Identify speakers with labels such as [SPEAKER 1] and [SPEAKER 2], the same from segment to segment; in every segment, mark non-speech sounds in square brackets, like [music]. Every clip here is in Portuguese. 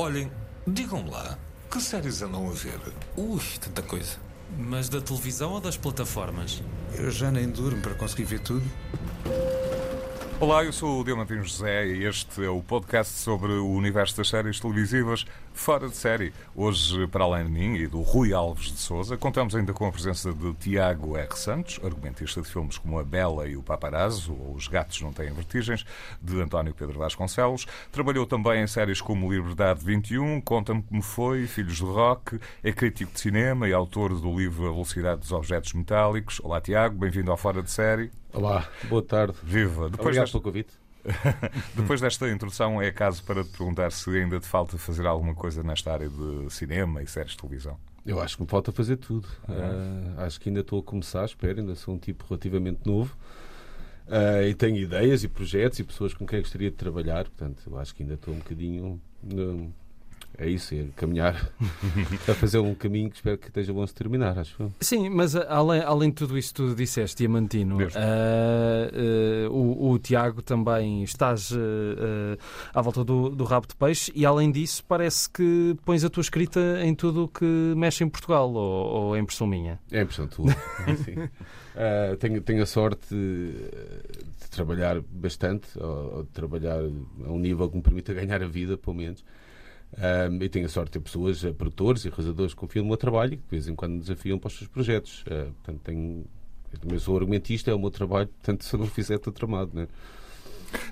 [SPEAKER 1] Olhem, digam-me lá, que séries andam a ver?
[SPEAKER 2] Ui, tanta coisa. Mas da televisão ou das plataformas?
[SPEAKER 3] Eu já nem durmo para conseguir ver tudo.
[SPEAKER 4] Olá, eu sou o Diamantino José e este é o podcast sobre o universo das séries televisivas fora de série. Hoje, para além de mim e do Rui Alves de Souza, contamos ainda com a presença de Tiago R. Santos, argumentista de filmes como A Bela e o Paparazzo, ou Os Gatos Não Têm Vertigens, de António Pedro Vasconcelos. Trabalhou também em séries como Liberdade 21, Conta-me Como Foi, Filhos do Rock, é crítico de cinema e autor do livro A Velocidade dos Objetos Metálicos. Olá, Tiago, bem-vindo ao Fora de Série.
[SPEAKER 5] Olá, boa tarde.
[SPEAKER 4] Viva!
[SPEAKER 5] Depois Obrigado desta... pelo convite. [laughs]
[SPEAKER 4] Depois desta introdução, é caso para te perguntar se ainda te falta fazer alguma coisa nesta área de cinema e séries de televisão.
[SPEAKER 5] Eu acho que me falta fazer tudo. Uh, acho que ainda estou a começar, espero, ainda sou um tipo relativamente novo. Uh, e tenho ideias e projetos e pessoas com quem gostaria de trabalhar, portanto, eu acho que ainda estou um bocadinho no, é isso, é caminhar a [laughs] fazer um caminho que espero que esteja bom se terminar, acho
[SPEAKER 2] Sim, mas eh, além, além de tudo isso que tu disseste, Diamantino, uh, uh, o, o, Tiago também estás uh, à volta do, do rabo de peixe e além disso parece que pões a tua escrita em tudo o que mexe em Portugal, ou, ou é impressão minha?
[SPEAKER 5] É impressão tua, [laughs] tenho, tenho a sorte de, de trabalhar bastante, ou, ou de trabalhar a um nível que me permita ganhar a vida, pelo menos. Um, e tenho a sorte de ter pessoas, eh, produtores e realizadores que confiam no meu trabalho e que de vez em quando me desafiam para os seus projetos. Uh, portanto, tenho, eu também sou argumentista, é o meu trabalho, portanto, [laughs] se eu não fizer, estou tramado. Né?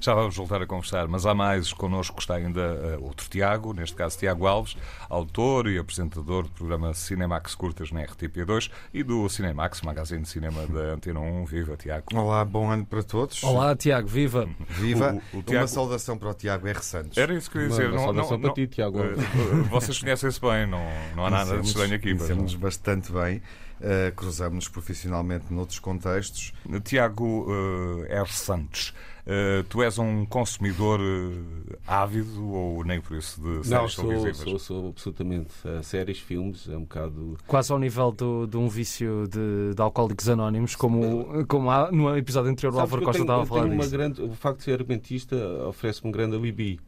[SPEAKER 4] Já vamos voltar a conversar, mas há mais connosco está ainda uh, outro Tiago, neste caso Tiago Alves, autor e apresentador do programa Cinemax Curtas na RTP2 e do Cinemax, magazine de cinema da Antena 1. Viva, Tiago.
[SPEAKER 6] Olá, bom ano para todos.
[SPEAKER 2] Olá, Tiago, viva.
[SPEAKER 6] Viva. O, o Tiago... Uma saudação para o Tiago R. Santos.
[SPEAKER 4] Era isso que eu ia dizer.
[SPEAKER 5] Uma, uma saudação não, para não, ti, Tiago.
[SPEAKER 4] Uh, vocês conhecem-se bem, não, não há nada de estranho aqui.
[SPEAKER 6] Conhecemos bastante bem. Uh, cruzamos-nos profissionalmente noutros contextos.
[SPEAKER 4] Tiago uh, R. Santos, uh, tu és um consumidor ávido ou nem por isso de séries
[SPEAKER 5] Não,
[SPEAKER 4] sou?
[SPEAKER 5] Sou, sou absolutamente. séries, filmes, é um bocado.
[SPEAKER 2] Quase ao nível do, de um vício de, de alcoólicos anónimos, como, como há, no episódio anterior o Álvaro Costa estava a falar disso.
[SPEAKER 5] Grande, o facto de ser argumentista oferece-me um grande alibi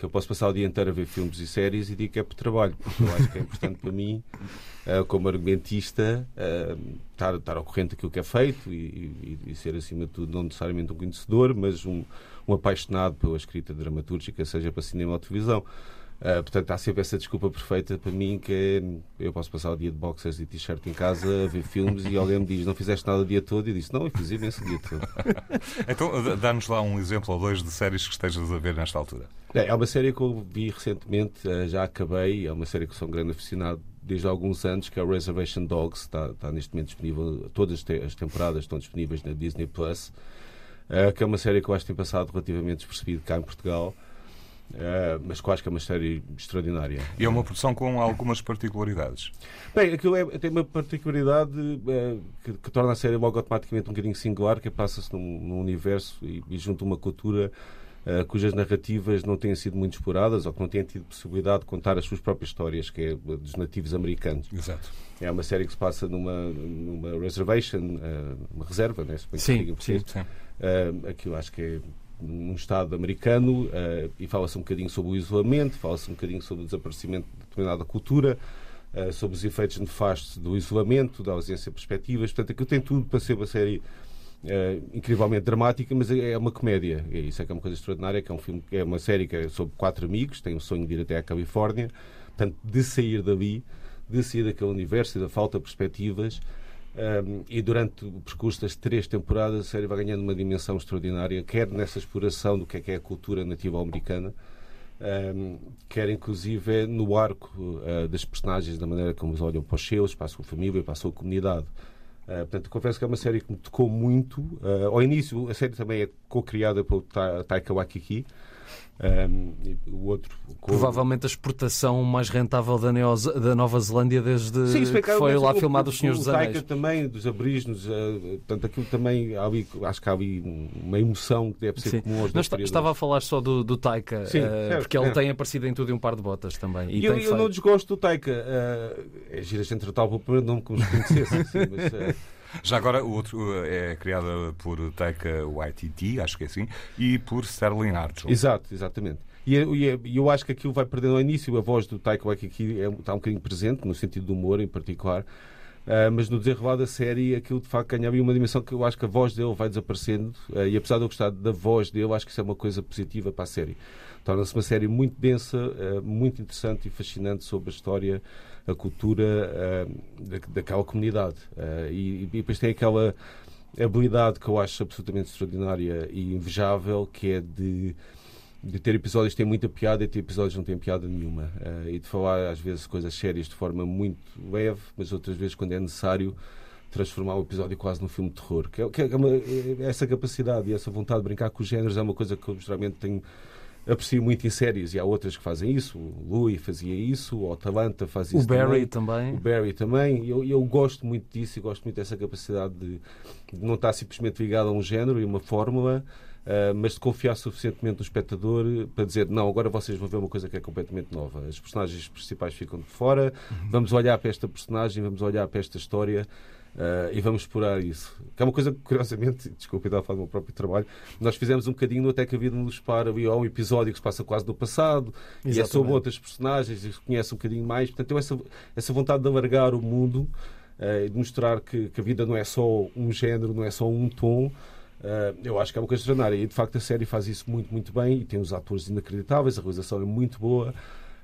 [SPEAKER 5] que eu posso passar o dia inteiro a ver filmes e séries e digo que é por trabalho, porque eu acho que é importante para mim, uh, como argumentista, uh, estar, estar ao corrente daquilo que é feito e, e, e, ser, acima de tudo, não necessariamente um conhecedor, mas um, um apaixonado pela escrita dramatúrgica, seja para cinema ou televisão. Uh, portanto, há sempre essa desculpa perfeita para mim que é, eu posso passar o dia de boxers e t-shirt em casa a ver filmes e alguém me diz não fizeste nada o dia todo e eu disse não, eu fiz imenso o dia todo. [laughs]
[SPEAKER 4] então, dá-nos lá um exemplo ou dois de séries que estejas a ver nesta altura.
[SPEAKER 5] É, é uma série que eu vi recentemente, uh, já acabei, é uma série que sou um grande aficionado desde há alguns anos, que é o Reservation Dogs, está, está neste momento disponível, todas as temporadas estão disponíveis na Disney Plus, uh, que é uma série que eu acho que tem passado relativamente despercebido cá em Portugal. Uh, mas que acho que é uma série extraordinária.
[SPEAKER 4] E é uma produção com algumas particularidades.
[SPEAKER 5] Bem, aquilo é, tem uma particularidade uh, que, que, torna a série logo automaticamente um bocadinho singular, que passa-se num, num, universo e, e junto a uma cultura uh, cujas narrativas não têm sido muito exploradas ou que não têm tido possibilidade de contar as suas próprias histórias, que é dos nativos americanos.
[SPEAKER 4] Exato.
[SPEAKER 5] É uma série que se passa numa, numa reservation, uma reserva, né?
[SPEAKER 2] sim, sim, sim.
[SPEAKER 5] aquilo acho que é num Estado americano uh, e fala-se um bocadinho sobre o isolamento, fala-se um bocadinho sobre o desaparecimento de determinada cultura, uh, sobre os efeitos nefastos do isolamento, da ausência de perspectivas. Portanto, aquilo tem tudo para ser uma série uh, incrivelmente dramática, mas é, é uma comédia. E isso é que é uma coisa extraordinária, que é um filme, é uma série que é sobre quatro amigos, tem o sonho de ir até à Califórnia, portanto, de sair dali, de sair daquele universo e da falta de perspectivas um, e durante o percurso das três temporadas, a série vai ganhando uma dimensão extraordinária, quer nessa exploração do que é, que é a cultura nativa americana, um, quer inclusive no arco uh, das personagens, da maneira como eles olham para os seus, para a sua família, para a sua comunidade. Uh, portanto, confesso que é uma série que me tocou muito. Uh, ao início, a série também é co-criada pelo Taika Waititi, um, o outro,
[SPEAKER 2] Provavelmente a exportação mais rentável da, Neo da Nova Zelândia desde Sim, que foi lá filmado Os Senhores dos Anéis.
[SPEAKER 5] O também, dos aborígenes, uh, portanto, aquilo também, ali, acho que há ali uma emoção que deve ser Sim. comum aos
[SPEAKER 2] Não Estava a falar só do, do Taika, Sim, uh, certo, porque ele é. tem aparecido em tudo e um par de botas também.
[SPEAKER 5] E, eu, eu não desgosto do Taika. Uh, é gira a gente tratar o primeiro nome como se conhecesse, [laughs] assim, mas... Uh,
[SPEAKER 4] já agora, o outro é criada por Taika Waititi, acho que é assim, e por Sterling Archer.
[SPEAKER 5] Exato, exatamente. E eu, eu acho que aquilo vai perdendo ao início. A voz do Taika Waititi é, está um bocadinho presente, no sentido do humor em particular. Uh, mas no desenrolar da série aquilo de facto ganhava uma dimensão que eu acho que a voz dele vai desaparecendo uh, e apesar de eu gostar da voz dele, acho que isso é uma coisa positiva para a série. Torna-se uma série muito densa, uh, muito interessante e fascinante sobre a história, a cultura da, daquela comunidade. E, e depois tem aquela habilidade que eu acho absolutamente extraordinária e invejável, que é de de ter episódios que têm muita piada e ter episódios que não têm piada nenhuma. Uh, e de falar, às vezes, coisas sérias de forma muito leve, mas outras vezes, quando é necessário, transformar o episódio quase num filme de terror. Que é, que é uma, é, essa capacidade e essa vontade de brincar com os géneros é uma coisa que eu, geralmente, tenho aprecio muito em séries e há outras que fazem isso. O Louis fazia isso, o Atalanta faz isso.
[SPEAKER 2] O Barry também.
[SPEAKER 5] também. O Barry também. Eu, eu gosto muito disso e gosto muito dessa capacidade de, de não estar simplesmente ligado a um género e uma fórmula Uh, mas de confiar suficientemente no espectador para dizer não, agora vocês vão ver uma coisa que é completamente nova. As personagens principais ficam de fora, uhum. vamos olhar para esta personagem, vamos olhar para esta história uh, e vamos explorar isso. Que é uma coisa que, curiosamente, [laughs] desculpe, estava a falar do meu próprio trabalho, nós fizemos um bocadinho no Até que a Vida nos para, há um episódio que se passa quase no passado Exatamente. e é sobre outras personagens e se conhece um bocadinho mais. Portanto, eu essa, essa vontade de alargar o mundo uh, e de mostrar que, que a vida não é só um género, não é só um tom. Uh, eu acho que é uma coisa extraordinária e de facto a série faz isso muito, muito bem e tem os atores inacreditáveis, a realização é muito boa.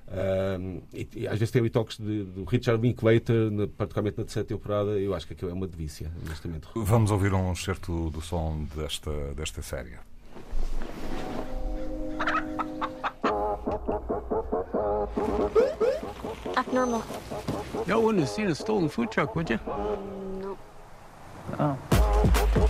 [SPEAKER 5] Uh, e, e, às vezes tem toques de, do Richard Linklater, na, particularmente na terceira temporada. Eu acho que aquilo é uma delícia, honestamente.
[SPEAKER 4] Vamos ouvir um certo do som desta, desta série.
[SPEAKER 7] Abnormal.
[SPEAKER 8] Y'all wouldn't have seen a stolen food truck, would you?
[SPEAKER 7] No.
[SPEAKER 8] Oh.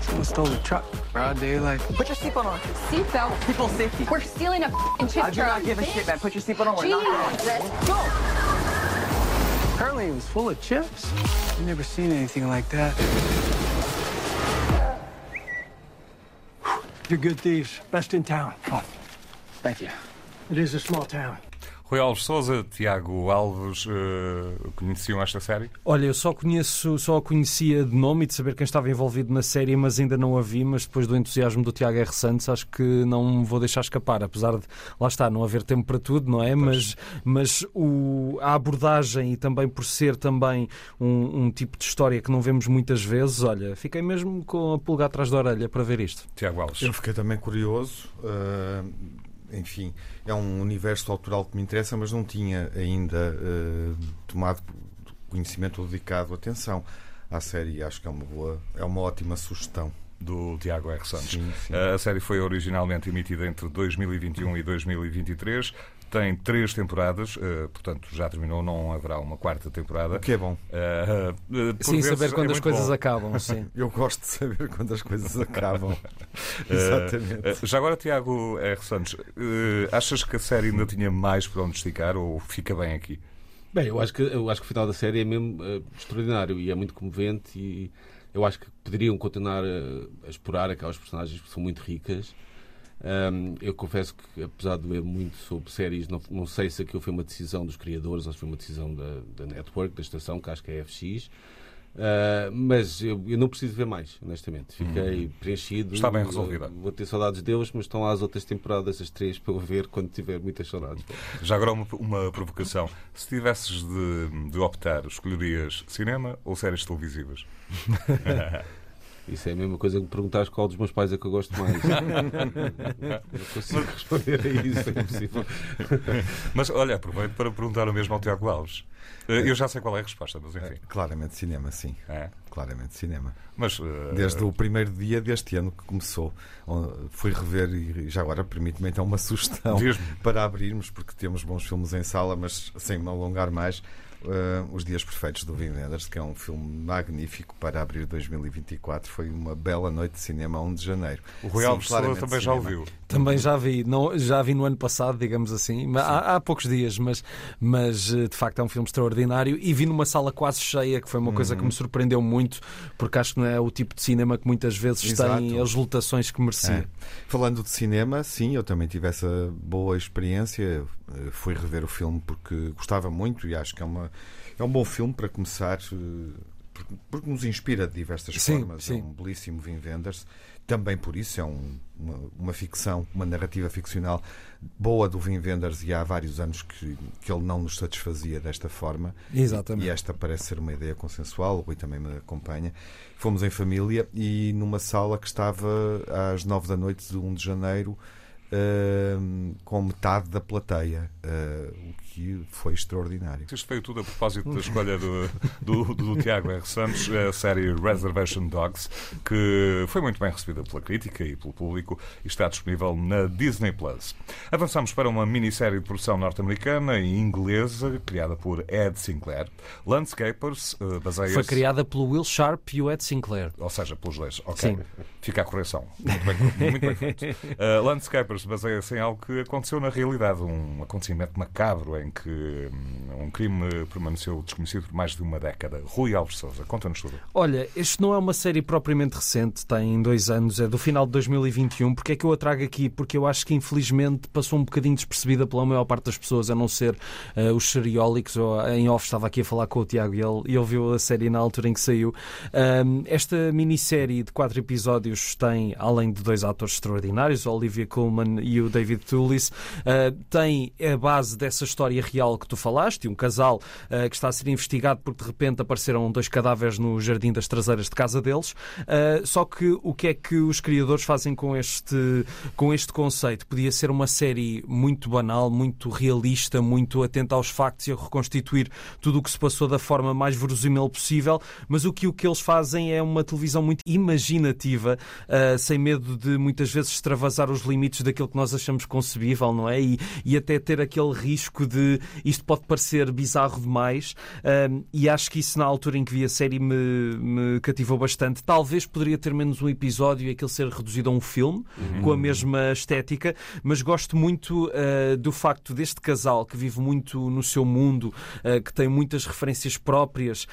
[SPEAKER 8] Someone stole the truck. Broad daylight.
[SPEAKER 9] Put your seatbelt on.
[SPEAKER 7] Seatbelt?
[SPEAKER 9] People safety.
[SPEAKER 7] We're stealing a f***ing chip
[SPEAKER 9] I do not give a shit, man. Put your seatbelt on. We're
[SPEAKER 7] Jesus.
[SPEAKER 9] not Go!
[SPEAKER 8] Apparently it was full of chips. I've never seen anything like that. You're good thieves. Best in town.
[SPEAKER 9] Oh, thank you.
[SPEAKER 8] It is a small town.
[SPEAKER 4] Rui Alves Souza, Tiago Alves, uh, conheciam esta série?
[SPEAKER 2] Olha, eu só conheço, só a conhecia de nome e de saber quem estava envolvido na série, mas ainda não a vi, mas depois do entusiasmo do Tiago R. Santos, acho que não vou deixar escapar, apesar de, lá está, não haver tempo para tudo, não é? Mas, mas o, a abordagem e também por ser também um, um, tipo de história que não vemos muitas vezes, olha, fiquei mesmo com a pulga atrás da orelha para ver isto.
[SPEAKER 4] Tiago Alves.
[SPEAKER 6] Eu fiquei também curioso. Uh enfim, é um universo autoral que me interessa, mas não tinha ainda uh, tomado conhecimento ou dedicado atenção à série. Acho que é uma boa, é uma ótima sugestão
[SPEAKER 4] do Tiago R. Santos.
[SPEAKER 6] Sim, sim.
[SPEAKER 4] A série foi originalmente emitida entre 2021 e 2023 tem três temporadas, uh, portanto já terminou, não haverá uma quarta temporada.
[SPEAKER 6] O que é bom.
[SPEAKER 2] Uh, uh, sim, saber quando é as coisas bom. acabam. [laughs] Sim.
[SPEAKER 6] Eu gosto de saber quando as coisas [laughs] acabam. Exatamente.
[SPEAKER 4] já agora, Tiago R. Santos, achas que a série ainda tinha mais para onde esticar ou fica bem aqui?
[SPEAKER 5] Bem, eu acho que, eu acho que o final da série é mesmo extraordinário e é muito comovente e eu acho que poderiam continuar a, a explorar aquelas personagens que são muito ricas um, eu confesso que, apesar de ler muito sobre séries, não, não, sei se aquilo foi uma decisão dos criadores ou se foi uma decisão da, da network, da estação, que acho que é a FX. Uh, mas eu, eu, não preciso ver mais, honestamente. Fiquei hum. preenchido.
[SPEAKER 4] Está bem resolvida.
[SPEAKER 5] Vou ter saudades deles, mas estão lá as outras temporadas, as três, para eu ver quando tiver muitas saudades.
[SPEAKER 4] Já agora uma, uma provocação. Se tivesses de, de optar, escolherias cinema ou séries televisivas? [laughs]
[SPEAKER 5] Isso é a mesma coisa que me perguntares qual dos meus pais é que eu gosto mais. [laughs] não consigo responder a isso, é impossível.
[SPEAKER 4] Mas olha, aproveito para perguntar o mesmo ao Tiago Alves. Eh, eu já sei qual é a resposta, mas enfim. É,
[SPEAKER 6] claramente cinema, sim. É? Claramente cinema.
[SPEAKER 4] Mas, uh...
[SPEAKER 6] Desde o primeiro dia deste ano que começou, fui rever e já agora permite-me então uma sugestão para abrirmos, porque temos bons filmes em sala, mas sem me alongar mais. Uh, Os Dias Perfeitos do Wim Wenders, que é um filme magnífico para abrir 2024. Foi uma bela noite de cinema a 1 de janeiro.
[SPEAKER 4] O Rui Alves também cinema. já ouviu.
[SPEAKER 2] Também já vi. Não, já vi no ano passado, digamos assim. Há, há, poucos dias, mas, mas eh, de facto é um filme extraordinário. E vi numa sala quase cheia, que foi uma coisa que me uhum. surpreendeu muito, porque acho que não é o tipo de cinema que muitas vezes Exato. tem as lotações que merecia. É.
[SPEAKER 6] Falando de cinema, sim, eu também tive essa boa experiência. Eh, fui rever o filme porque gostava muito e acho que é, uma, é um bom filme para começar, eh, porque nos inspira de diversas
[SPEAKER 2] sim,
[SPEAKER 6] formas.
[SPEAKER 2] Sim.
[SPEAKER 6] É um belíssimo Vin Wenders. também por isso é um, uma, uma, ficção, uma narrativa ficcional boa do Wim Wenders e há vários anos que, que ele não nos satisfazia desta forma.
[SPEAKER 2] Exatamente.
[SPEAKER 6] E, e esta parece ser uma ideia consensual, o Rui também me acompanha. Fomos em família e numa sala que estava às nove da noite de 1 de janeiro uh, com metade da plateia, uh, o que foi extraordinário.
[SPEAKER 4] Isto veio tudo a propósito da escolha do, do, do, Tiago R. Santos, a série Reservation Dogs, que foi muito bem recebida pela crítica e pelo público e está disponível na Disney Plus. Avançamos para uma minissérie de produção norte-americana e inglesa, criada por Ed Sinclair. Landscapers uh, baseia-se.
[SPEAKER 2] Foi criada pelo Will Sharp e o Ed Sinclair.
[SPEAKER 4] Ou seja, pelos dois. Ok. Sim. Fica a correção. Muito bem, muito bem feito. [laughs] Uh, Landscapers baseia-se em algo que aconteceu na realidade, um acontecimento macabro em que hum, um crime permaneceu desconhecido por mais de uma década. Rui Alves Souza, conta-nos tudo.
[SPEAKER 2] Olha, este não é uma série propriamente recente, tem dois anos, é do final de 2021. Porque é que eu a trago aqui? Porque eu acho que infelizmente passou um bocadinho despercebida pela maior parte das pessoas, a não ser uh, os seriólicos. Eu, em off estava aqui a falar com o Tiago e ele, ele viu a série na altura em que saiu. Um, esta minissérie de quatro episódios tem, além de dois atores extraordinários, Olivia Colman e o David Toulis, uh, tem a base dessa história real que tu falaste, um casal uh, que está a ser investigado porque de repente apareceram dois cadáveres no jardim das traseiras de casa deles. Uh, só que o que é que os criadores fazem com este, com este conceito? Podia ser uma série muito banal, muito realista, muito atenta aos factos e a reconstituir tudo o que se passou da forma mais verosímil possível, mas o que, o que eles fazem é uma televisão muito imaginativa, sem medo de muitas vezes extravasar os limites daquilo que nós achamos concebível, não é? E, e até ter aquele risco de isto pode parecer bizarro demais, uh, e acho que isso na altura em que vi a série me, me cativou bastante. Talvez poderia ter menos um episódio e aquele ser reduzido a um filme, uhum. com a mesma estética, mas gosto muito uh, do facto deste casal que vive muito no seu mundo, que tem muitas referências próprias.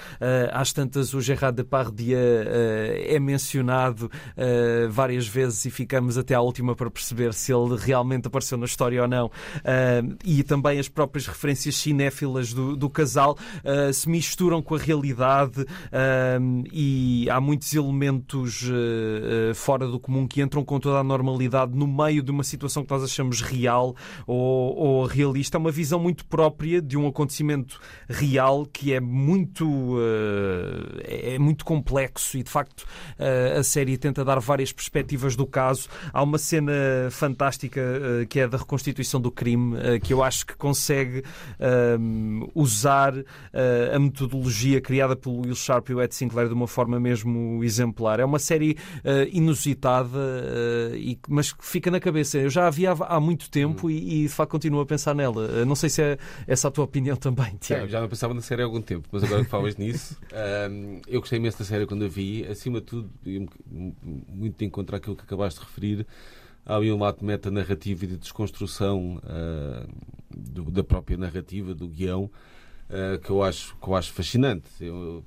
[SPEAKER 2] às tantas, o Gerard Depardieu é mencionado uh, várias vezes e ficamos até à última para perceber se ele realmente apareceu na história ou não. Uh, e também as próprias referências cinéfilas do, do casal uh, se misturam com a realidade e há muitos elementos fora do comum que entram com toda a normalidade no meio de uma situação que nós achamos real ou, ou realista. É uma visão muito própria de um acontecimento real que é muito, é muito complexo e de facto a série tenta dar várias perspectivas do caso. Há uma cena fantástica uh, que é da reconstituição do crime, uh, que eu acho que consegue uh, usar a metodologia criada pelo Will Sharp e o Ed Sinclair de uma forma mesmo exemplar. É uma série inusitada, mas que fica na cabeça. Eu já a vi há, muito tempo e, e, de facto continuo a pensar nela. não sei se é essa a tua opinião também, Tiago.
[SPEAKER 5] É, já não pensava na série há algum tempo, mas agora que falas nisso, [laughs] eu gostei imenso da série quando a vi. Acima de tudo, muito de encontrar aquilo que acabaste de referir. Há ali um lado de meta-narrativa e de desconstrução uh, do, da própria narrativa, do guião, uh, que, eu acho, que eu acho fascinante. Eu,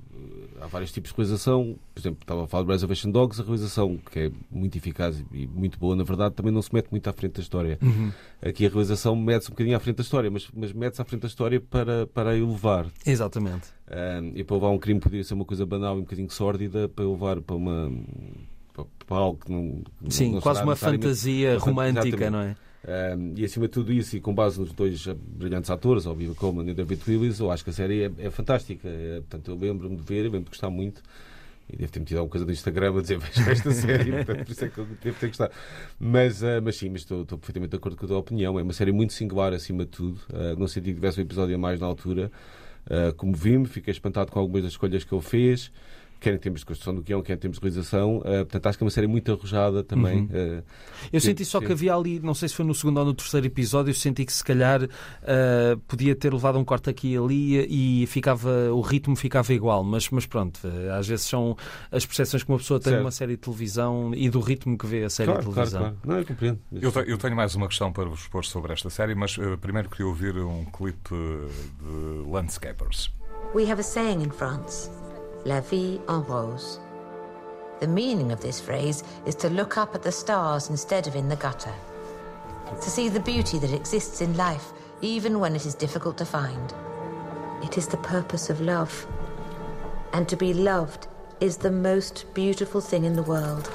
[SPEAKER 5] há vários tipos de realização. Por exemplo, estava a falar de Reservation Dogs, a realização, que é muito eficaz e muito boa, na verdade, também não se mete muito à frente da história. Uhum. Aqui a realização mete-se um bocadinho à frente da história, mas, mas mete-se à frente da história para, para a elevar.
[SPEAKER 2] Exatamente.
[SPEAKER 5] Uh, e para levar um crime poderia ser uma coisa banal e um bocadinho sórdida, para levar para uma para algo que não.
[SPEAKER 2] Sim,
[SPEAKER 5] não
[SPEAKER 2] quase uma fantasia romântica, não é?
[SPEAKER 5] Um, e acima de tudo isso, e com base nos dois brilhantes atores, Olivia Colman e David Willis, eu acho que a série é, é fantástica. É, portanto, eu lembro-me de ver, lembro-me de gostar muito. E devo ter metido alguma coisa no Instagram a dizer [laughs] veja esta série, portanto, por isso é que eu devo ter gostado. Mas, uh, mas sim, mas estou, estou, perfeitamente de acordo com a tua opinião. É uma série muito singular, acima de tudo. Uh, não senti que tivesse um episódio a mais na altura. Uh, como vi-me, fiquei espantado com algumas das escolhas que ele fez quer em termos de construção do guião, quer em termos de realização. Uh, portanto, acho que é uma série muito arrojada também. Uhum.
[SPEAKER 2] Uh, eu senti só que havia ali, não sei se foi no segundo ou no terceiro episódio, eu senti que se calhar uh, podia ter levado um corte aqui e ali e ficava, o ritmo ficava igual, mas, mas pronto, às vezes são as percepções que uma pessoa tem de uma série de televisão e do ritmo que vê a série
[SPEAKER 5] claro,
[SPEAKER 2] de televisão.
[SPEAKER 5] Claro, claro. Não, eu compreendo.
[SPEAKER 4] Eu, te, eu, tenho mais uma questão para vos pôr sobre esta série, mas primeiro queria ouvir um clipe de Landscapers.
[SPEAKER 10] We have a saying in France, La vie en rose. The meaning of this phrase is to look up at the stars instead of in the gutter. To see the beauty that exists in life, even when it is difficult to find. It is the purpose of love. And to be loved is the most beautiful thing in the world.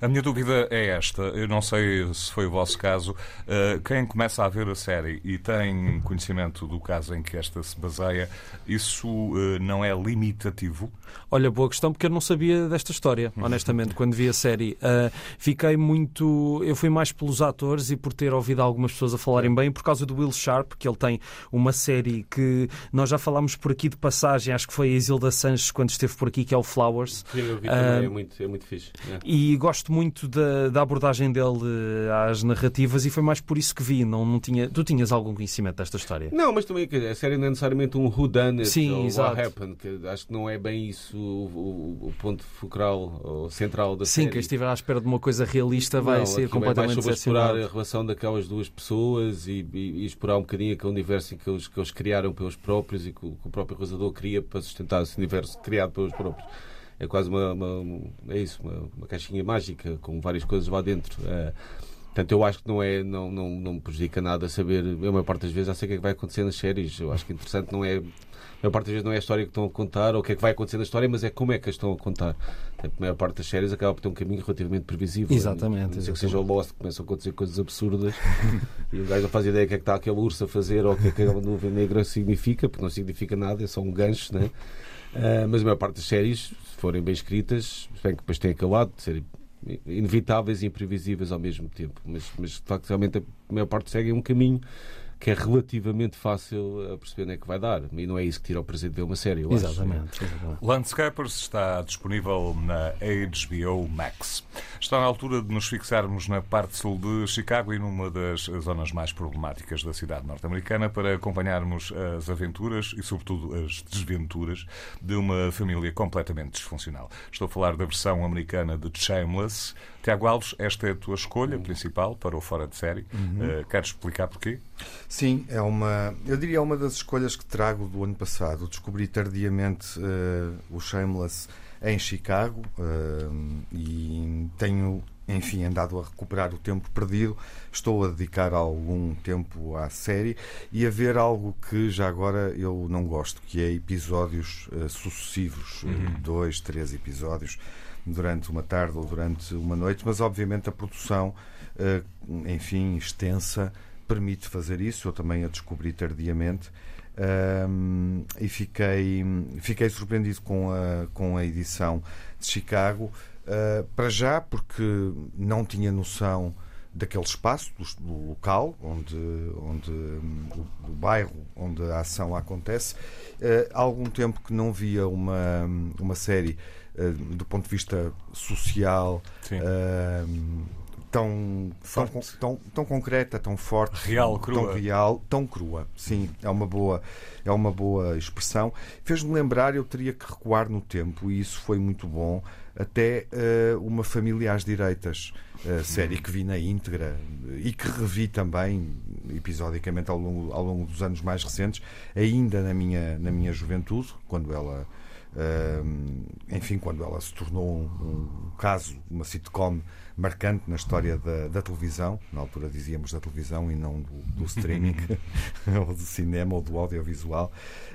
[SPEAKER 4] A minha dúvida é esta, eu não sei se foi o vosso caso, uh, quem começa a ver a série e tem conhecimento do caso em que esta se baseia, isso uh, não é limitativo?
[SPEAKER 2] Olha, boa questão, porque eu não sabia desta história, uhum. honestamente, quando vi a série. Uh, fiquei muito. Eu fui mais pelos atores e por ter ouvido algumas pessoas a falarem bem, por causa do Will Sharp, que ele tem uma série que nós já falámos por aqui de passagem, acho que foi a Isilda Sanches quando esteve por aqui, que é o Flowers.
[SPEAKER 5] Sim, eu vi também, é, muito, é muito fixe. É.
[SPEAKER 2] E gosto muito da, da abordagem dele às narrativas e foi mais por isso que vi. Não, não tinha... Tu tinhas algum conhecimento desta história?
[SPEAKER 5] Não, mas também a série não é necessariamente um who done it
[SPEAKER 2] Sim,
[SPEAKER 5] ou
[SPEAKER 2] exato.
[SPEAKER 5] what happened, que acho que não é bem isso o, o, o ponto focal ou central da
[SPEAKER 2] Sim,
[SPEAKER 5] série.
[SPEAKER 2] Sim, quem estiver à espera de uma coisa realista vai
[SPEAKER 5] não,
[SPEAKER 2] ser completamente
[SPEAKER 5] é mais sobre explorar a relação daquelas duas pessoas e, e, e, explorar um bocadinho aquele universo que eles, que eles criaram pelos próprios e que o, que o próprio realizador cria para sustentar esse universo criado pelos próprios é quase uma, uma é isso, uma, uma, caixinha mágica com várias coisas lá dentro. É, portanto, eu acho que não, é, não, não, não me prejudica nada saber. Eu, a maior parte das vezes, já sei o que é que vai acontecer nas séries. Eu acho que interessante não é. A maior parte das vezes não é a história que estão a contar ou o que é que vai acontecer na história, mas é como é que a estão a contar. Portanto, a maior parte das séries acaba por ter um caminho relativamente previsível.
[SPEAKER 2] Exatamente.
[SPEAKER 5] Não sei que seja o Lost, que começam a acontecer coisas absurdas [laughs] e o gajo não faz ideia do que é que está aquele urso a fazer ou o que é que aquela nuvem negra significa, porque não significa nada, é só um gancho, né? Uh, mas a maior parte das séries, se forem bem escritas, bem que depois aquele lado de serem inevitáveis e imprevisíveis ao mesmo tempo. Mas, mas de facto, realmente a maior parte segue um caminho que é relativamente fácil a perceber onde é que vai dar. E não é isso que tira o prazer de ver uma série.
[SPEAKER 2] Exatamente, exatamente.
[SPEAKER 4] Landscapers está disponível na HBO Max. Está na altura de nos fixarmos na parte sul de Chicago e numa das zonas mais problemáticas da cidade norte-americana para acompanharmos as aventuras e, sobretudo, as desventuras de uma família completamente disfuncional. Estou a falar da versão americana de Shameless. Tiago Alves, esta é a tua escolha principal para o Fora de Série. Uhum. Uh, queres explicar porquê?
[SPEAKER 6] Sim, é uma, eu diria uma das escolhas que trago do ano passado. Descobri tardiamente uh, o Shameless em Chicago uh, e tenho, enfim, andado a recuperar o tempo perdido. Estou a dedicar algum tempo à série e a ver algo que já agora eu não gosto, que é episódios uh, sucessivos, uhum. dois, três episódios durante uma tarde ou durante uma noite, mas obviamente a produção, enfim, extensa permite fazer isso. Eu também a descobri tardiamente. Um, e fiquei, fiquei surpreendido com a, com a edição de Chicago. Uh, para já, porque não tinha noção daquele espaço, do, do local, onde, onde do, do, bairro onde a ação acontece. Uh, há algum tempo que não via uma, uma série uh, do ponto de vista social tão, tão, tão, tão, concreta, tão forte,
[SPEAKER 4] real, crua.
[SPEAKER 6] tão real, tão crua. Sim, é uma boa, é uma boa expressão. Fez-me lembrar, eu teria que recuar no tempo e isso foi muito bom. Até uh, uma família às direitas, uh, série que vi na íntegra e que revi também episodicamente ao longo, ao longo dos anos mais recentes, ainda na minha, na minha juventude, quando ela Uh, enfim, quando ela se tornou um, um, caso, uma sitcom marcante na história da, da, televisão, na altura dizíamos da televisão e não do, do streaming, [laughs] [laughs] ou do cinema ou do audiovisual.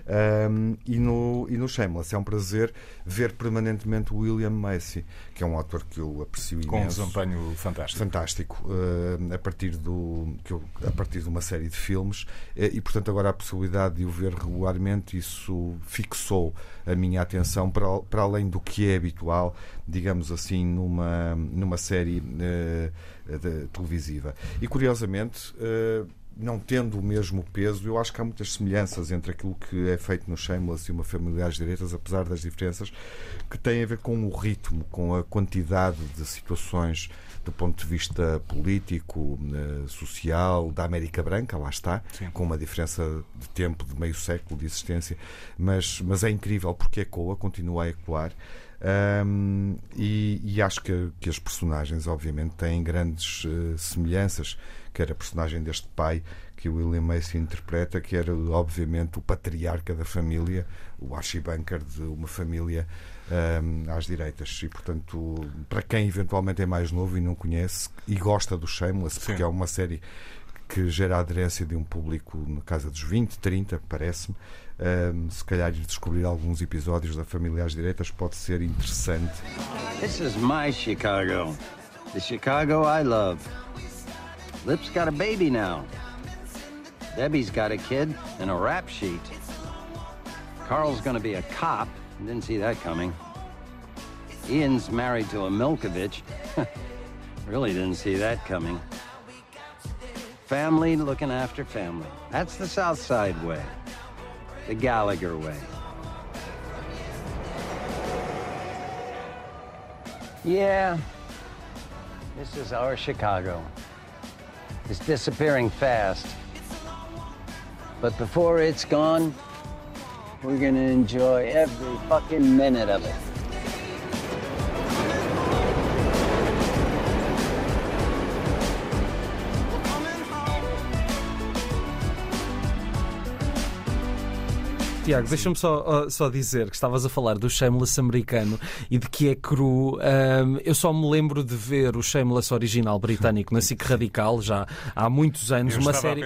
[SPEAKER 6] Um, e, no, e no Shameless é um prazer ver permanentemente o William Macy, que é um autor que eu aprecio imenso.
[SPEAKER 4] Com um desempenho fantástico.
[SPEAKER 6] Fantástico, uh, a, partir do, que eu, a partir de uma série de filmes, uh, e portanto agora a possibilidade de o ver regularmente, isso fixou a minha atenção para, para além do que é habitual, digamos assim, numa, numa série uh, de, televisiva. E curiosamente não tendo o mesmo peso, eu acho que há muitas semelhanças entre aquilo que é feito no Shameless e uma Familiares Direitas, apesar das diferenças, que têm a ver com o ritmo, com a quantidade de situações do ponto de vista político, eh, social, da América Branca, lá está, Sim. com uma diferença de tempo de meio século de existência, mas, mas é incrível porque ecoa, continua a ecoar. Um, e, e, acho que, que as personagens, obviamente, têm grandes uh, semelhanças quer a personagem deste pai que o William Macy interpreta, que era obviamente o patriarca da família, o archibunker de uma família um, às direitas. E, portanto, para quem eventualmente é mais novo e não conhece e gosta do Shameless, Sim. porque é uma série que gera a aderência de um público na casa dos 20, 30, parece-me. Um, se calhar ir descobrir alguns episódios da Família às Direitas pode ser interessante.
[SPEAKER 11] This is my Chicago. The Chicago I love. Lip's got a baby now. Debbie's got a kid and a rap sheet. Carl's gonna be a cop. Didn't see that coming. Ian's married to a Milkovich. [laughs] really didn't see that coming. Family looking after family. That's the South Side way. The Gallagher way. Yeah, this is our Chicago. It's disappearing fast. But before it's gone, we're gonna enjoy every fucking minute of it.
[SPEAKER 2] Tiago, deixa-me só, só dizer que estavas a falar do Shameless americano e de que é cru. Um, eu só me lembro de ver o Shameless original britânico na [laughs] SIC Radical já há muitos anos.
[SPEAKER 4] Eu
[SPEAKER 2] uma série,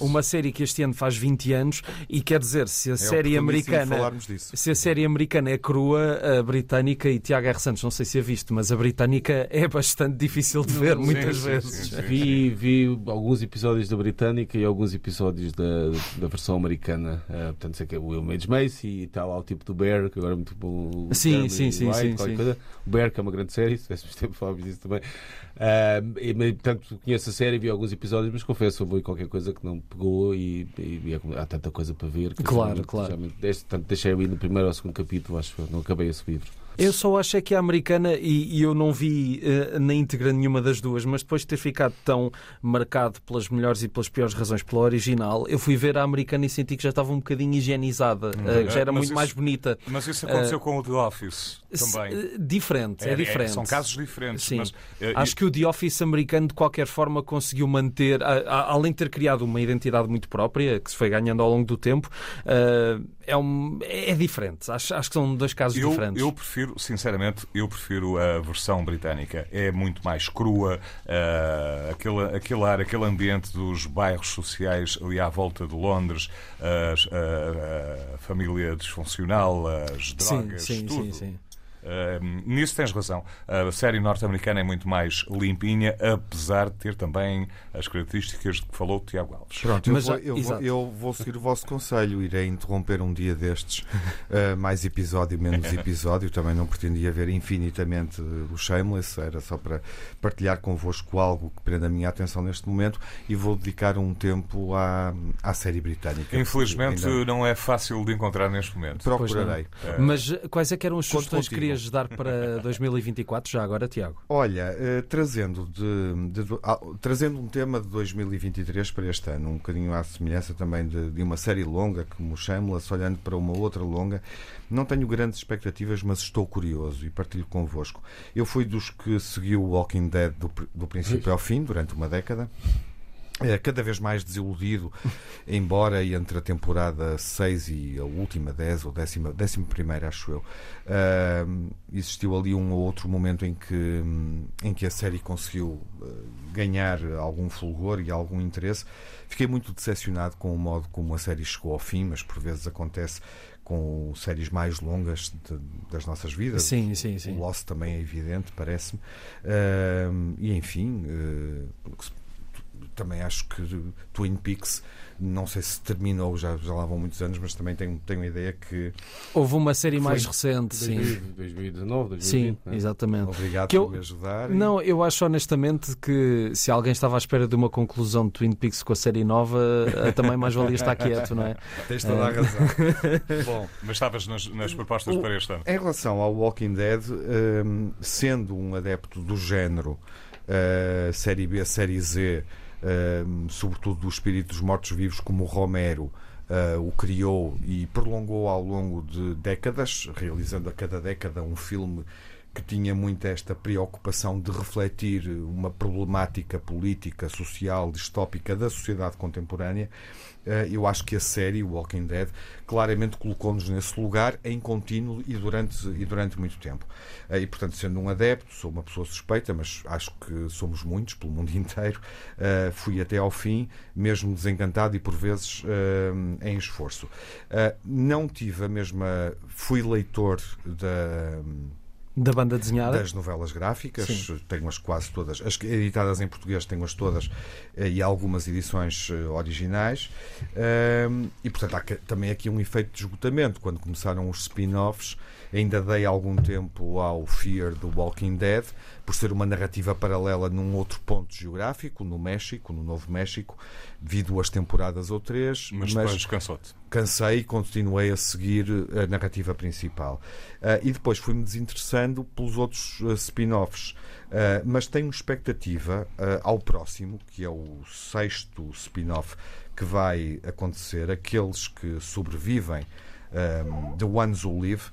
[SPEAKER 2] uma série que este ano faz 20 anos e quer dizer, se a
[SPEAKER 6] é
[SPEAKER 2] série americana se a série americana é crua, a britânica e Tiago R. Santos, não sei se a visto, mas a britânica é bastante difícil de ver muitas
[SPEAKER 5] sim,
[SPEAKER 2] vezes.
[SPEAKER 5] Sim, sim, vi, vi alguns episódios da britânica e alguns episódios da, da versão americana. Uh, portanto, sei que é o Will Mage Macy e tal, ao tipo do Bear, que agora é muito bom.
[SPEAKER 2] Sim, sim, sim, sim, sim.
[SPEAKER 5] Coisa. O Bear, que é uma grande série, se tivéssemos tempo falarmos disso também. Uh, e, portanto, conheço a série, vi alguns episódios, mas confesso, houve qualquer coisa que não pegou e, e, e há tanta coisa para ver. Que
[SPEAKER 2] claro, claro.
[SPEAKER 5] Já, deixei ir no primeiro ou segundo capítulo, acho que não acabei esse livro.
[SPEAKER 2] Eu só acho é que a americana, e, e eu não vi uh, na íntegra nenhuma das duas, mas depois de ter ficado tão marcado pelas melhores e pelas piores razões pela original, eu fui ver a americana e senti que já estava um bocadinho higienizada, uh, já era muito
[SPEAKER 4] isso,
[SPEAKER 2] mais bonita.
[SPEAKER 4] Mas isso aconteceu uh, com o The Office também.
[SPEAKER 2] Diferente, é, é diferente. É,
[SPEAKER 4] são casos diferentes.
[SPEAKER 2] Sim.
[SPEAKER 4] Mas,
[SPEAKER 2] acho que o The Office americano, de qualquer forma, conseguiu manter, a, a, além de ter criado uma identidade muito própria, que se foi ganhando ao longo do tempo, é, um, é diferente. Acho, acho que são dois casos
[SPEAKER 4] eu,
[SPEAKER 2] diferentes.
[SPEAKER 4] Eu prefiro, sinceramente, eu prefiro a versão britânica. É muito mais crua, uh, aquele, aquele ar, aquele ambiente dos bairros sociais ali à volta de Londres, uh, uh, a família disfuncional, as drogas,
[SPEAKER 2] sim, sim,
[SPEAKER 4] tudo.
[SPEAKER 2] Sim, sim.
[SPEAKER 4] Uh, nisso tens razão. A série norte-americana é muito mais limpinha, apesar de ter também as características de que falou o Tiago Alves.
[SPEAKER 6] Pronto, Mas, eu, vou, eu, vou, eu, vou, seguir o vosso conselho, irei interromper um dia destes, uh, mais episódio, menos [laughs] episódio. Também não pretendia ver infinitamente o Shameless, era só para partilhar convosco algo que prenda a minha atenção neste momento e vou dedicar um tempo à, à série britânica.
[SPEAKER 4] Infelizmente ainda... não é fácil de encontrar neste momento.
[SPEAKER 6] Procurarei.
[SPEAKER 2] Mas quais é que eram as sugestões que querias dar para [laughs] 2024 já agora, Tiago?
[SPEAKER 6] Olha, uh, trazendo, de, de, de uh, trazendo um tema de 2023 para este ano, um bocadinho à semelhança também de, de uma série longa, como Shameless, olhando para uma outra longa, não tenho grandes expectativas, mas estou curioso e partilho convosco. Eu fui dos que seguiu o Walking Dead do, do princípio ao fim, durante uma década. É cada vez mais desiludido, [laughs] embora entre a temporada 6 e a última 10 ou 11, décima primeira, acho eu, uh, existiu ali um ou outro momento em que, em que a série conseguiu uh, ganhar algum fulgor e algum interesse. Fiquei muito decepcionado com o modo como a série chegou ao fim, mas por vezes acontece com séries mais longas de, das nossas vidas.
[SPEAKER 2] Sim, sim, sim.
[SPEAKER 6] O Lost também é evidente, parece-me. Uh, e enfim também acho que Twin Peaks não sei se terminou, já, já lá vão muitos anos, mas também tenho, tenho a ideia que.
[SPEAKER 2] Houve uma série mais recente,
[SPEAKER 5] 2000, sim. 2019, 2020.
[SPEAKER 2] Sim,
[SPEAKER 5] né?
[SPEAKER 2] exatamente.
[SPEAKER 6] Obrigado
[SPEAKER 2] que
[SPEAKER 6] por
[SPEAKER 2] eu,
[SPEAKER 6] me ajudar.
[SPEAKER 2] Não, eu acho honestamente que se alguém estava à espera de uma conclusão de Twin Peaks com a série nova, eh, também mais valia estar quieto, não é? [laughs]
[SPEAKER 6] Tens toda a
[SPEAKER 2] Eh,
[SPEAKER 6] razão. [laughs] Bom,
[SPEAKER 4] Mas estavas nas, nas propostas
[SPEAKER 6] o-
[SPEAKER 4] para este ano.
[SPEAKER 6] Em relação ao Walking Dead, hum, sendo um adepto do género uh, série B, série Z, sobretudo do espírito dos mortos-vivos, como Romero uh, o criou e prolongou ao longo de décadas, realizando a cada década um filme que tinha muito esta preocupação de refletir uma problemática política, social, distópica da sociedade contemporânea. Eh, Eu acho que a série, Walking Dead, claramente colocou-nos nesse lugar em contínuo e durante, e durante muito tempo. Eh, E, portanto, sendo um adepto, sou uma pessoa suspeita, mas acho que somos muitos pelo mundo [laughs] inteiro, eh, fui até ao fim, mesmo desencantado e por vezes em esforço. Não tive a mesma. Fui leitor da
[SPEAKER 2] Da banda desenhada?
[SPEAKER 6] Das novelas gráficas, tenho-as quase todas. As editadas em português tenho-as todas eh, e algumas edições eh, originais. E, portanto, há também aqui um efeito de esgotamento. Quando começaram os spin-offs, ainda dei algum tempo ao Fear do Walking Dead, por ser uma narrativa paralela num outro ponto geográfico, no México, no Novo México, vi duas temporadas ou três.
[SPEAKER 4] Mas, mas depois cansou-te?
[SPEAKER 6] Cansei e continuei a seguir a narrativa principal. Uh, e depois fui-me desinteressando pelos outros uh, spin-offs. Uh, mas tenho expectativa ao próximo, que é o sexto spin-off que vai acontecer, aqueles que sobrevivem, um, The Ones Who Live,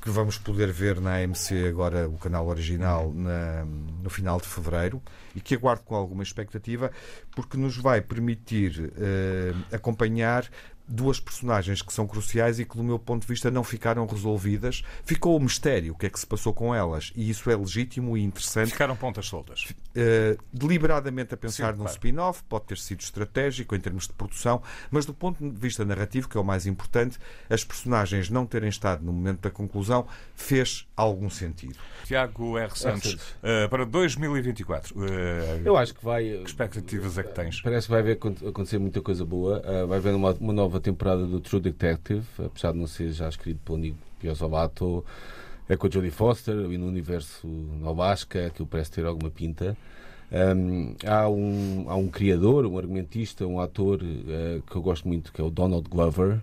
[SPEAKER 6] que vamos poder ver na AMC agora, o canal original, na, no final de fevereiro, e que aguardo com alguma expectativa, porque nos vai permitir uh, acompanhar duas personagens que são cruciais e que, do meu ponto de vista, não ficaram resolvidas. Ficou o mistério, o que é que se passou com elas, e isso é legítimo e interessante.
[SPEAKER 4] Ficaram pontas soltas.
[SPEAKER 6] Uh, deliberadamente a pensar Sim, num claro. spin-off, pode ter sido estratégico em termos de produção, mas do ponto de vista narrativo, que é o mais importante, as personagens não terem estado no momento da conclusão fez algum sentido.
[SPEAKER 4] Tiago R. Santos, uh, para 2024, uh,
[SPEAKER 5] eh, eu acho que vai.
[SPEAKER 4] Que expectativas é que tens?
[SPEAKER 5] Parece que vai haver, acontecer muita coisa boa. vai haver uma, uma nova nova temporada do True Detective, apesar de não ser já escrito por Nick Piazzollato, é com a Jodie Foster e no universo Novasca, que parece ter alguma pinta. Um, há, um, há um criador, um argumentista, um ator uh, que eu gosto muito, que é o Donald Glover,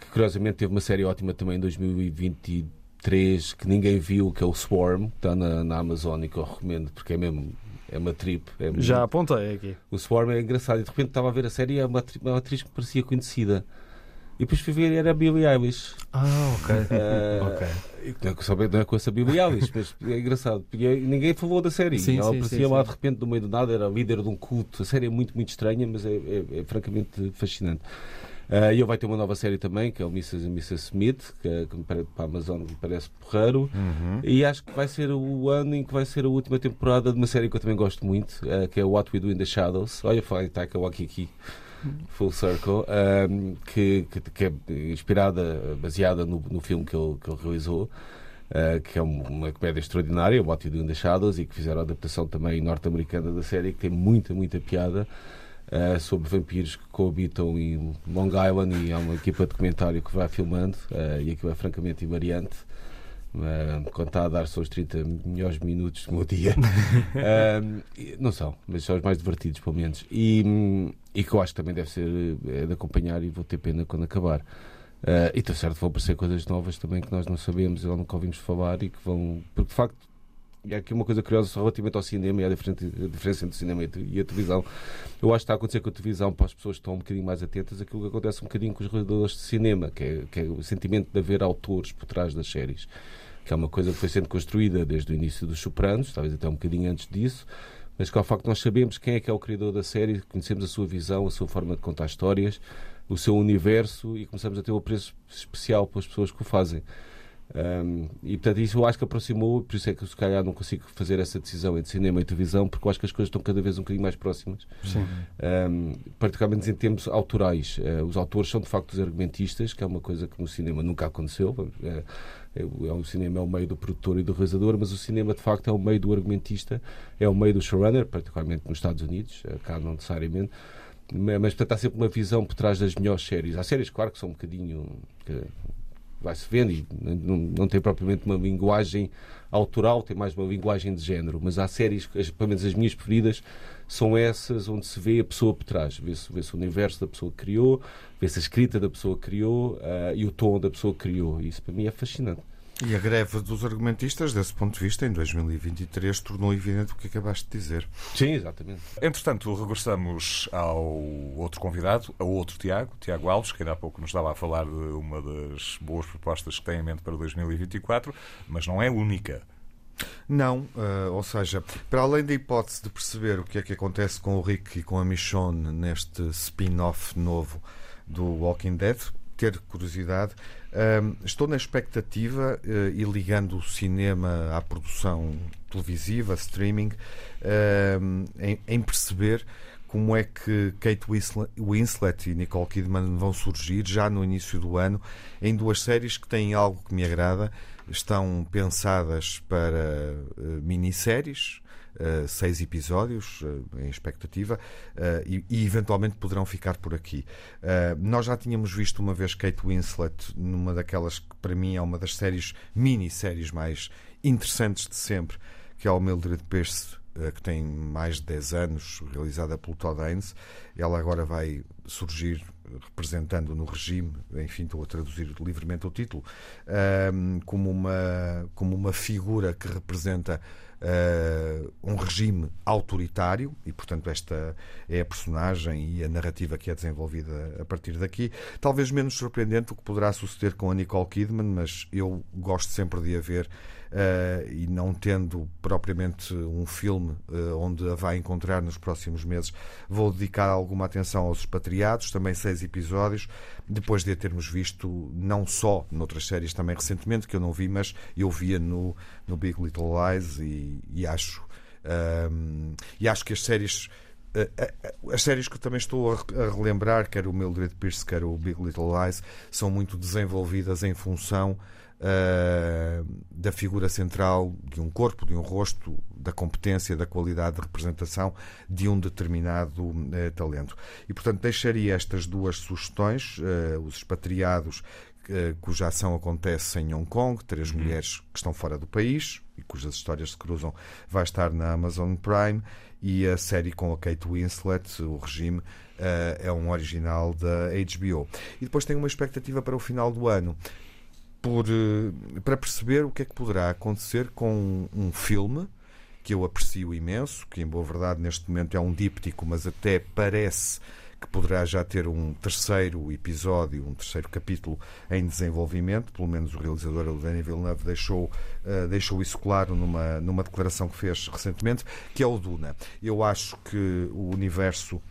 [SPEAKER 5] que curiosamente teve uma série ótima também em 2023 que ninguém viu, que é o Swarm, que está na, na Amazon e que eu recomendo porque é mesmo é uma trip. É
[SPEAKER 2] Já apontei aqui.
[SPEAKER 5] O Swarm é engraçado. E de repente estava a ver a série e é uma, uma atriz que parecia conhecida. E depois fui ver era a Billie Eilish.
[SPEAKER 2] Ah, ok.
[SPEAKER 5] Uh, okay. Não, é, não é com essa Billie Eilish, mas é engraçado. Porque ninguém falou da série. Sim, Ela sim, aparecia sim, lá de repente, no meio do nada, era líder de um culto. A série é muito, muito estranha, mas é, é, é francamente fascinante. Uh, e ele vai ter uma nova série também, que é o Mrs. and Mrs. Smith, que, que para a Amazon me parece porreiro. Uhum. E acho que vai ser o ano em que vai ser a última temporada de uma série que eu também gosto muito, uh, que é What We Do in the Shadows. Olha, fala Taika Waikiki. Full Circle, um, que, que, que, é inspirada, baseada no, no filme que ele, que ele realizou, uh, que é uma comédia extraordinária, What You Do in the Shadows, e que fizeram a adaptação também norte-americana da série, que tem muita, muita piada uh, sobre vampiros que coabitam em Long Island e há uma equipa de documentário que vai filmando uh, e aquilo é francamente invariante. Uh, quando está a dar são os 30 melhores minutos do meu dia. uh, [laughs] não são, mas são os mais divertidos, pelo menos. E, e que eu acho que também deve ser é de acompanhar e vou ter pena quando acabar. Uh, e está certo, vão aparecer coisas novas também que nós não sabemos e nunca ouvimos falar e que vão. Porque de facto e há aqui uma coisa curiosa relativamente ao cinema e a diferença, entre o cinema e a televisão. Eu acho que está a acontecer com a televisão, para as pessoas que estão um bocadinho mais atentas, aquilo que acontece um bocadinho com os realizadores de cinema, que é, que é o sentimento de haver autores por trás das séries, que é uma coisa que foi sendo construída desde o início dos Sopranos, talvez até um bocadinho antes disso, mas que ao facto nós sabemos quem é que é o criador da série, conhecemos a sua visão, a sua forma de contar histórias, o seu universo e começamos a ter um preço especial pelas pessoas que o fazem. Um, e portanto isso eu acho que aproximou, por isso é que se calhar não consigo fazer essa decisão entre cinema e televisão, porque eu acho que as coisas estão cada vez um bocadinho mais próximas, um, particularmente em termos autorais. Uh, os autores são de facto os argumentistas, que é uma coisa que no cinema nunca aconteceu. É, é, o cinema é o meio do produtor e do realizador, mas o cinema de facto é o meio do argumentista, é o meio do showrunner, particularmente nos Estados Unidos, uh, cá não necessariamente. Mas, portanto, há sempre uma visão por trás das melhores séries. Há séries, claro, que são um bocadinho. Que, vai-se vendo e não, não tem propriamente uma linguagem autoral, tem mais uma linguagem de género, mas há séries, pelo menos as minhas preferidas, são essas onde se vê a pessoa por trás, vê-se vê o universo da pessoa que criou, vê-se a escrita da pessoa que criou uh, e o tom da pessoa que criou. Isso para mim é fascinante.
[SPEAKER 6] E a greve dos argumentistas, desse ponto de vista, em 2023, tornou evidente o que acabaste de dizer.
[SPEAKER 5] Sim, exatamente.
[SPEAKER 4] Entretanto, regressamos ao outro convidado, ao outro Tiago, Tiago Alves, que ainda há pouco nos estava a falar de uma das boas propostas que tem em mente para 2024, mas não é única.
[SPEAKER 6] Não, uh, ou seja, para além da hipótese de perceber o que é que acontece com o Rick e com a Michonne neste spin-off novo do Walking Dead, ter curiosidade, estou na expectativa, uh, e ligando o cinema à produção televisiva, streaming, em, em, perceber como é que Kate Winslet e Nicole Kidman vão surgir já no início do ano em duas séries que têm algo que me agrada, estão pensadas para uh, minisséries. Uh, seis episódios uh, em expectativa uh, e, e, eventualmente poderão ficar por aqui. nós já tínhamos visto uma vez Kate Winslet numa daquelas que para mim é uma das séries, minisséries mais interessantes de sempre, que é o Mildred Pierce que tem mais de 10 anos, realizada pelo Todd Haynes. Ela agora vai surgir representando no regime, enfim, estou a traduzir livremente o título, como, uma, como uma figura que representa uh, um regime autoritário, e portanto esta é a personagem e a narrativa que é desenvolvida a partir daqui. Talvez menos surpreendente o que poderá suceder com a Nicole Kidman, mas eu gosto sempre de a ver Uh, e não tendo propriamente um filme uh, onde a vai encontrar nos próximos meses, vou dedicar alguma atenção aos expatriados, também seis episódios, depois de a termos visto não só noutras séries também recentemente, que eu não vi, mas eu via no, no Big Little Lies e, e acho. Um, e acho que as séries as séries que também estou a relembrar, quer o Mildred Pierce, quer o Big Little Lies, são muito desenvolvidas em função uh, da figura central de um corpo, de um rosto, da competência, da qualidade de representação de um determinado uh, talento. E, portanto, deixaria estas duas sugestões, uh, os expatriados cuja ação acontece em Hong Kong, três uhum. mulheres que estão fora do país e cujas histórias se cruzam, vai estar na Amazon Prime e a série com a Kate Winslet, o regime, é um original da HBO. E depois tem uma expectativa para o final do ano por, eh, para perceber o que é que poderá acontecer com um filme que eu aprecio imenso, que em boa verdade neste momento é um díptico, mas até parece que poderá já ter um terceiro episódio, um terceiro capítulo em desenvolvimento, pelo menos o realizador, Danny Villeneuve, deixou, uh, deixou isso claro numa, numa declaração que fez recentemente, que é o Duna. Eu acho que o universo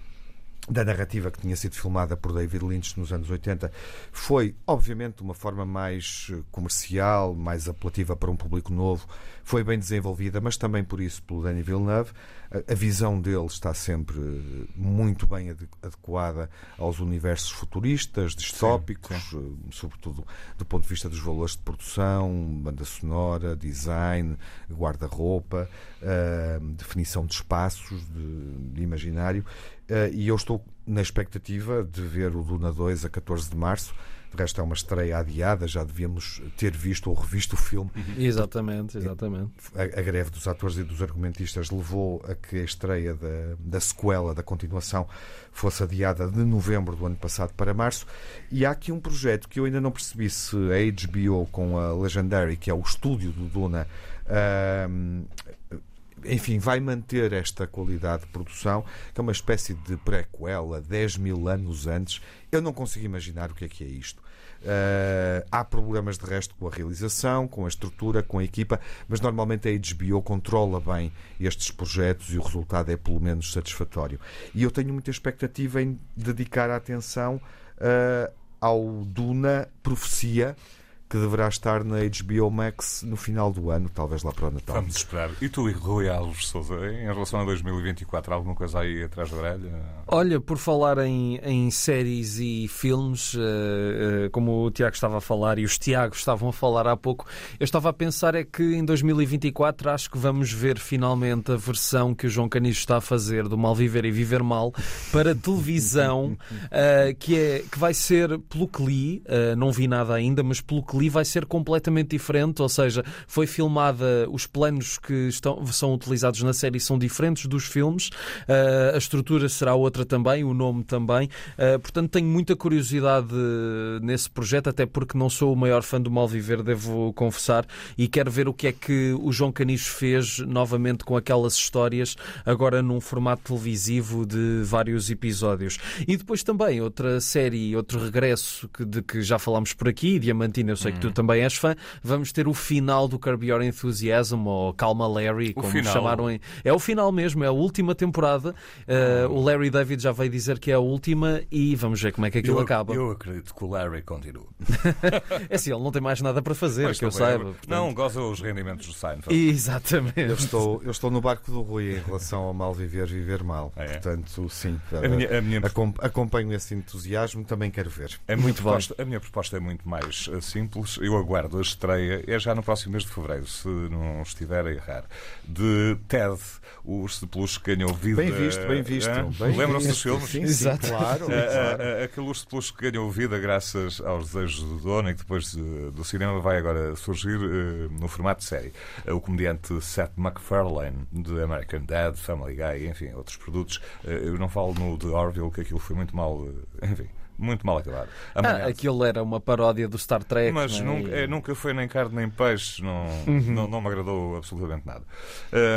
[SPEAKER 6] da narrativa que tinha sido filmada por David Lynch nos anos 80 foi, obviamente, de uma forma mais eh, comercial, mais apelativa para um público novo, foi bem desenvolvida, mas também por isso pelo Danny Villeneuve. A, visão dele está sempre eh, muito bem adequada aos universos futuristas, distópicos, sim, sim. Eh, sobretudo do ponto de vista dos valores de produção, banda sonora, design, guarda-roupa, definição de espaços, de, de imaginário. Uh, e eu estou na expectativa de ver o Duna 2 a 14 de março. De resto, é uma estreia adiada, já devíamos ter visto ou revisto o filme.
[SPEAKER 2] Uhum. Exatamente, exatamente.
[SPEAKER 6] A, a, greve dos atores e dos argumentistas levou a que a estreia da, da sequela, da continuação, fosse adiada de novembro do ano passado para março. E há aqui um projeto que eu ainda não percebi se a HBO com a Legendary, que é o estúdio do Duna, uh, enfim, vai manter esta qualidade de produção, que é uma espécie de prequela 10 mil anos antes. Eu não consigo imaginar o que é que é isto. Uh, há problemas de resto com a realização, com a estrutura, com a equipa, mas normalmente a HBO controla bem estes projetos e o resultado é pelo menos satisfatório. E eu tenho muita expectativa em dedicar a atenção uh, ao Duna Profecia que deverá estar na HBO Max no final do ano, talvez lá para o Natal.
[SPEAKER 4] Vamos esperar. E tu, Rui Alves Souza, em relação a 2024, alguma coisa aí atrás da orelha?
[SPEAKER 2] Olha, por falar em, em séries e filmes, uh, uh, como o Tiago estava a falar e os Tiagos estavam a falar há pouco, eu estava a pensar é que em 2024 acho que vamos ver finalmente a versão que o João Canijo está a fazer do Mal Viver e Viver Mal para televisão, uh, [laughs] que, é, que vai ser pelo que li, não vi nada ainda, mas pelo que ali vai ser completamente diferente, ou seja, foi filmada, os planos que estão, são utilizados na série são diferentes dos filmes, uh, a estrutura será outra também, o nome também, uh, portanto tenho muita curiosidade nesse projeto, até porque não sou o maior fã do Malviver, devo confessar, e quero ver o que é que o João Canicho fez novamente com aquelas histórias, agora num formato televisivo de vários episódios. E depois também outra série, outro regresso que, de que já falámos por aqui, Diamantina, eu sei que tu também és fã, vamos ter o final do Curb Your Enthusiasm, ou Calma Larry, como chamaram em... É o final mesmo, é a última temporada. Uh, o Larry David já veio dizer que é a última e vamos ver como é que aquilo
[SPEAKER 1] eu,
[SPEAKER 2] acaba.
[SPEAKER 1] Eu acredito que o Larry continue. [laughs]
[SPEAKER 2] é assim, ele não tem mais nada para fazer, Mas que eu saiba. Portanto...
[SPEAKER 4] Não, goza os rendimentos do Seinfeld.
[SPEAKER 2] Exatamente.
[SPEAKER 6] Eu estou, eu estou no barco do Rui em relação ao mal viver, viver mal. É. Portanto, sim.
[SPEAKER 4] A minha, a minha...
[SPEAKER 6] Acompanho esse entusiasmo, também quero ver.
[SPEAKER 4] A minha, proposta, a minha proposta é muito mais eh, simples simples. Eu aguardo a estreia, é já no próximo mês de fevereiro, se não estiver a errar, de Ted, o urso de peluche que ganhou vida.
[SPEAKER 6] Bem visto, bem visto.
[SPEAKER 4] Lembram-se dos filmes?
[SPEAKER 6] Sim, sim, claro. claro.
[SPEAKER 4] Aquele urso de peluche que ganhou vida graças aos desejos do dono e que depois do cinema vai agora surgir no formato de série. O comediante Seth MacFarlane, de American Dad, Family Guy, enfim, outros produtos. Eu não falo no The Orville, que aquilo foi muito mal. Enfim, muito mal acabado.
[SPEAKER 2] Ah, aquilo era uma paródia do Star Trek.
[SPEAKER 4] Mas
[SPEAKER 2] é?
[SPEAKER 4] nunca, é, nunca foi nem carne nem peixe, não, uhum. não, não, me agradou absolutamente nada.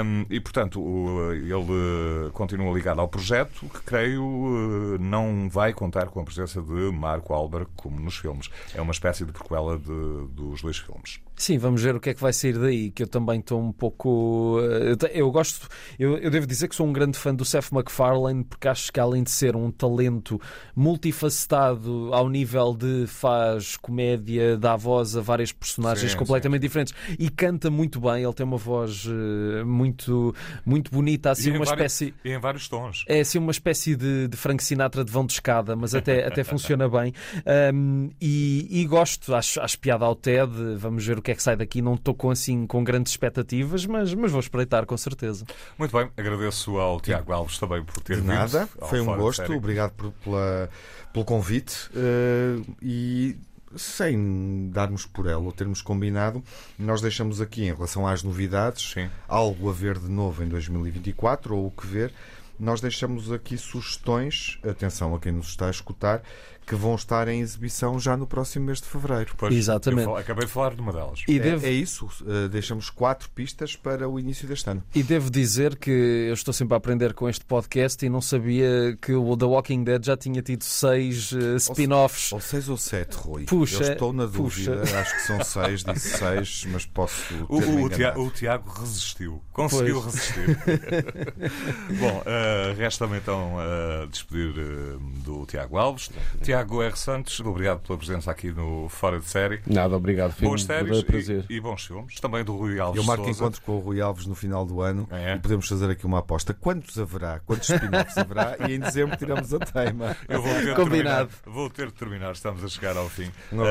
[SPEAKER 4] Um, e, portanto, o, ele continua ligado ao projeto, que creio não vai contar com a presença de Marco Alber como nos filmes. É uma espécie de prequela de, dos dois filmes.
[SPEAKER 2] Sim, vamos ver o que é que vai sair daí, que eu também estou um pouco. Eu gosto, eu, eu devo dizer que sou um grande fã do Seth MacFarlane, porque acho que além de ser um talento multifacetado ao nível de faz comédia, dá voz a várias personagens sim, completamente sim. diferentes e canta muito bem, ele tem uma voz muito, muito bonita, assim, uma
[SPEAKER 4] vários,
[SPEAKER 2] espécie.
[SPEAKER 4] E em vários tons.
[SPEAKER 2] É assim uma espécie de, de Frank Sinatra de vão de escada, mas até, até funciona bem. [laughs] Um, e, e, gosto, acho, acho piada ao TED, vamos ver o que é que sai daqui. Não estou com, assim, com grandes expectativas, mas, mas vou espreitar com certeza.
[SPEAKER 4] Muito bem, agradeço ao Tiago Alves também por ter
[SPEAKER 6] De
[SPEAKER 4] vindo.
[SPEAKER 6] nada, foi um gosto, obrigado por, pela, pelo convite uh, e sem darmos por ela ou termos combinado, nós deixamos aqui em relação às novidades
[SPEAKER 4] Sim.
[SPEAKER 6] algo a ver de novo em 2024 ou o que ver. Nós deixamos aqui sugestões, atenção a quem nos está a escutar, que vão estar em exibição já no próximo mês de fevereiro.
[SPEAKER 4] Pois,
[SPEAKER 2] Exatamente.
[SPEAKER 4] Eu acabei de falar de uma delas.
[SPEAKER 6] E é, devo... é isso, uh, deixamos quatro pistas para o início deste ano.
[SPEAKER 2] E devo dizer que eu estou sempre a aprender com este podcast e não sabia que o The Walking Dead já tinha tido seis uh, spin-offs.
[SPEAKER 6] Ou, ou, seis ou sete, Rui.
[SPEAKER 2] Puxa,
[SPEAKER 6] eu estou na dúvida,
[SPEAKER 2] puxa.
[SPEAKER 6] acho que são seis, disse seis, mas posso ter [laughs]
[SPEAKER 4] o, o, Tiago, o Tiago resistiu, conseguiu pois. resistir. [laughs] Bom, uh, resta-me então despedir do Tiago Alves. Tiago R. Santos, obrigado pela presença aqui no Fora de Série.
[SPEAKER 5] Nada, obrigado. Foi
[SPEAKER 4] Boas
[SPEAKER 5] um
[SPEAKER 4] séries
[SPEAKER 5] prazer.
[SPEAKER 4] E, e, bons filmes. Também do Rui Alves
[SPEAKER 6] Eu marco
[SPEAKER 4] Sousa.
[SPEAKER 6] encontro com o Rui Alves no final do ano
[SPEAKER 4] é.
[SPEAKER 6] e podemos fazer aqui uma aposta. Quantos haverá? Quantos spin-offs haverá? E em dezembro tiramos a teima.
[SPEAKER 4] Eu vou ter
[SPEAKER 2] Combinado.
[SPEAKER 4] De terminar, vou ter de terminar, estamos a chegar ao fim.
[SPEAKER 6] Um.
[SPEAKER 4] Uh,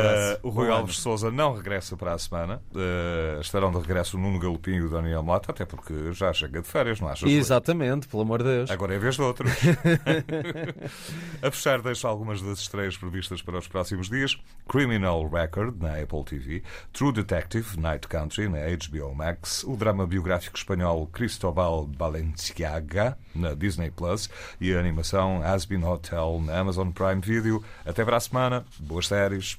[SPEAKER 4] o Rui
[SPEAKER 6] Bom
[SPEAKER 4] Alves
[SPEAKER 6] ano.
[SPEAKER 4] Souza não regressa para a semana. Uh, estarão de regresso o Nuno Galopim e o Daniel Mota, até porque já chega de férias, não achas?
[SPEAKER 2] Exatamente, pelo amor de Deus.
[SPEAKER 4] Agora é a vez de outros. [laughs] [laughs] a fechar, deixo algumas das estreias previstas para os próximos dias. Criminal Record, na Apple TV. True Detective, Night Country, na HBO Max. O drama biográfico espanhol Cristobal Balenciaga, na Disney Plus. E a animação Has Been Hotel, na Amazon Prime Video. Até para a semana. Boas séries.